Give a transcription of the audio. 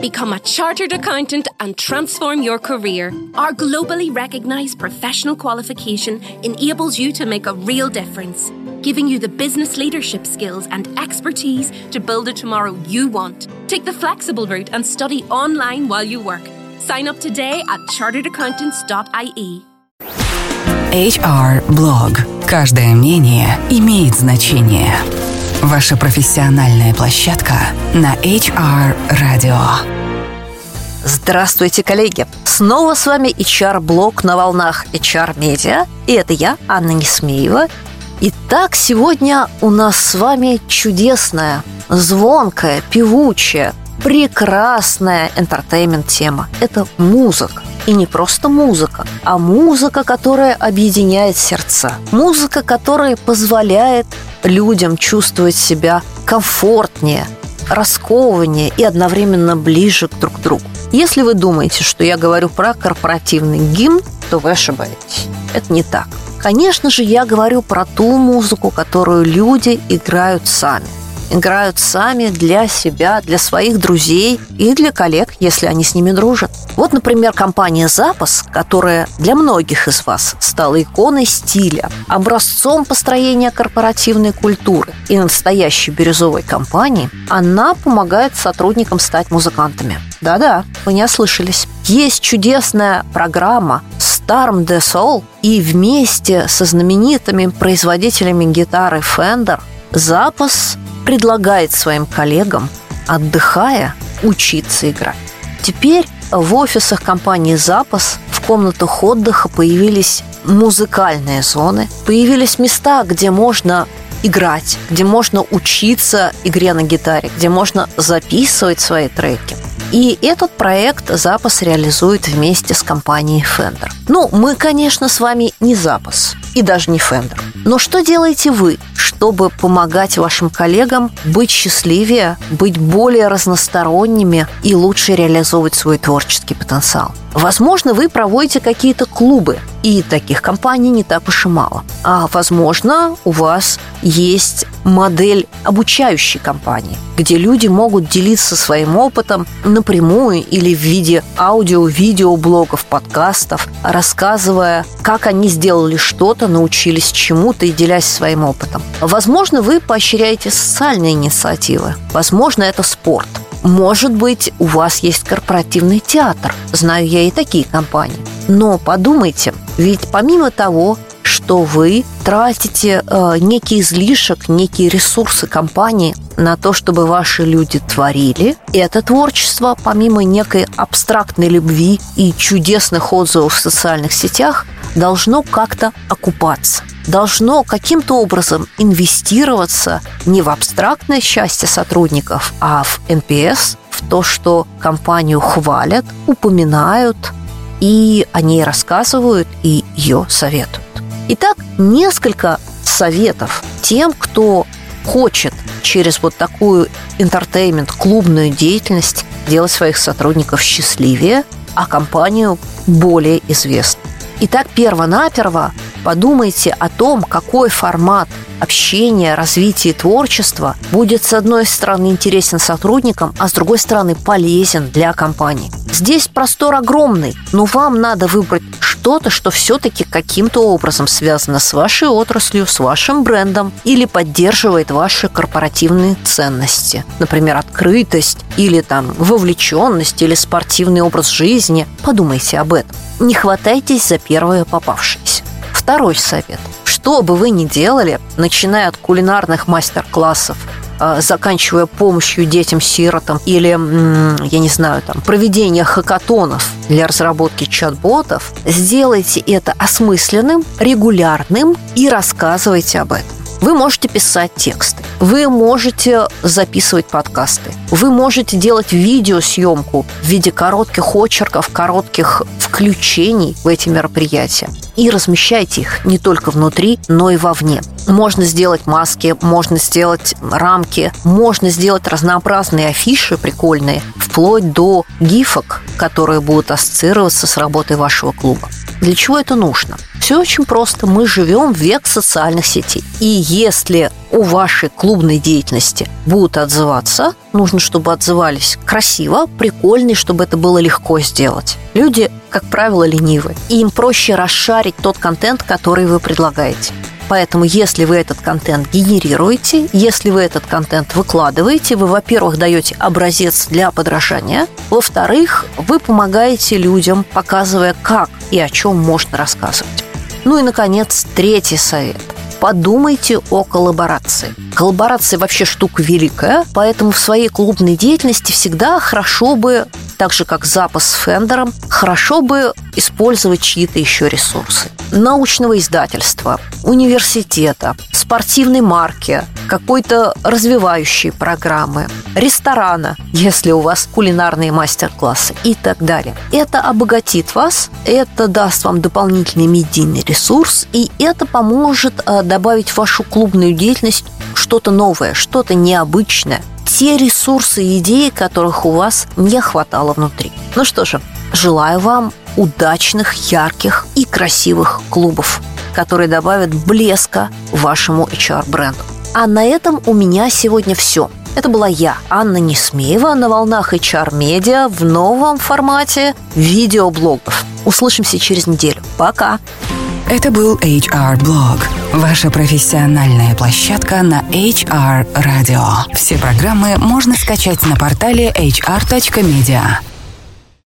Become a chartered accountant and transform your career. Our globally recognized professional qualification enables you to make a real difference, giving you the business leadership skills and expertise to build a tomorrow you want. Take the flexible route and study online while you work. Sign up today at charteredaccountants.ie. HR Blog. Каждое мнение имеет значение. Ваша профессиональная площадка на HR Radio. Здравствуйте, коллеги! Снова с вами HR-блог на волнах HR Media. И это я, Анна Несмеева. Итак, сегодня у нас с вами чудесная, звонкая, певучая, прекрасная энтертеймент-тема. Это музыка. И не просто музыка, а музыка, которая объединяет сердца. Музыка, которая позволяет людям чувствовать себя комфортнее, раскованнее и одновременно ближе друг к другу. Если вы думаете, что я говорю про корпоративный гимн, то вы ошибаетесь. Это не так. Конечно же, я говорю про ту музыку, которую люди играют сами играют сами для себя, для своих друзей и для коллег, если они с ними дружат. Вот, например, компания «Запас», которая для многих из вас стала иконой стиля, образцом построения корпоративной культуры и настоящей бирюзовой компании, она помогает сотрудникам стать музыкантами. Да-да, вы не ослышались. Есть чудесная программа Starm the Soul, и вместе со знаменитыми производителями гитары Fender Запас предлагает своим коллегам, отдыхая, учиться играть. Теперь в офисах компании «Запас» в комнатах отдыха появились музыкальные зоны, появились места, где можно играть, где можно учиться игре на гитаре, где можно записывать свои треки. И этот проект Запас реализует вместе с компанией Fender. Ну, мы, конечно, с вами не Запас и даже не Fender. Но что делаете вы, чтобы помогать вашим коллегам быть счастливее, быть более разносторонними и лучше реализовывать свой творческий потенциал? Возможно, вы проводите какие-то клубы, и таких компаний не так уж и мало. А возможно, у вас есть модель обучающей компании, где люди могут делиться своим опытом напрямую или в виде аудио, видео, блогов, подкастов, рассказывая, как они сделали что-то, научились чему-то и делясь своим опытом. Возможно, вы поощряете социальные инициативы. Возможно, это спорт – может быть, у вас есть корпоративный театр. Знаю я и такие компании. Но подумайте, ведь помимо того, что вы тратите э, некий излишек, некие ресурсы компании на то, чтобы ваши люди творили. И это творчество, помимо некой абстрактной любви и чудесных отзывов в социальных сетях, должно как-то окупаться должно каким-то образом инвестироваться не в абстрактное счастье сотрудников, а в NPS, в то, что компанию хвалят, упоминают, и о ней рассказывают, и ее советуют. Итак, несколько советов тем, кто хочет через вот такую интертеймент, клубную деятельность делать своих сотрудников счастливее, а компанию более известной. Итак, перво-наперво подумайте о том, какой формат общения, развития творчества будет, с одной стороны, интересен сотрудникам, а с другой стороны, полезен для компании. Здесь простор огромный, но вам надо выбрать что-то, что все-таки каким-то образом связано с вашей отраслью, с вашим брендом или поддерживает ваши корпоративные ценности. Например, открытость или там вовлеченность или спортивный образ жизни. Подумайте об этом. Не хватайтесь за первое попавшееся. Второй совет. Что бы вы ни делали, начиная от кулинарных мастер-классов, заканчивая помощью детям-сиротам или, я не знаю, там, проведение хакатонов для разработки чат-ботов, сделайте это осмысленным, регулярным и рассказывайте об этом. Вы можете писать тексты, вы можете записывать подкасты, вы можете делать видеосъемку в виде коротких очерков, коротких включений в эти мероприятия и размещайте их не только внутри, но и вовне. Можно сделать маски, можно сделать рамки, можно сделать разнообразные афиши прикольные, вплоть до гифок, которые будут ассоциироваться с работой вашего клуба. Для чего это нужно? Все очень просто. Мы живем в век социальных сетей. И если у вашей клубной деятельности будут отзываться, нужно, чтобы отзывались красиво, прикольно, и чтобы это было легко сделать. Люди, как правило, ленивы. И им проще расшарить тот контент, который вы предлагаете. Поэтому, если вы этот контент генерируете, если вы этот контент выкладываете, вы, во-первых, даете образец для подражания, во-вторых, вы помогаете людям, показывая, как и о чем можно рассказывать. Ну и, наконец, третий совет. Подумайте о коллаборации. Коллаборация вообще штука великая, поэтому в своей клубной деятельности всегда хорошо бы так же как запас с Фендером, хорошо бы использовать чьи-то еще ресурсы. Научного издательства, университета, спортивной марки, какой-то развивающей программы, ресторана, если у вас кулинарные мастер-классы и так далее. Это обогатит вас, это даст вам дополнительный медийный ресурс, и это поможет э, добавить в вашу клубную деятельность что-то новое, что-то необычное, те ресурсы и идеи, которых у вас не хватало внутри. Ну что же, желаю вам удачных, ярких и красивых клубов, которые добавят блеска вашему HR-бренду. А на этом у меня сегодня все. Это была я, Анна Несмеева, на волнах HR-медиа в новом формате видеоблогов. Услышимся через неделю. Пока! Это был HR Blog, ваша профессиональная площадка на HR Radio. Все программы можно скачать на портале hr.media.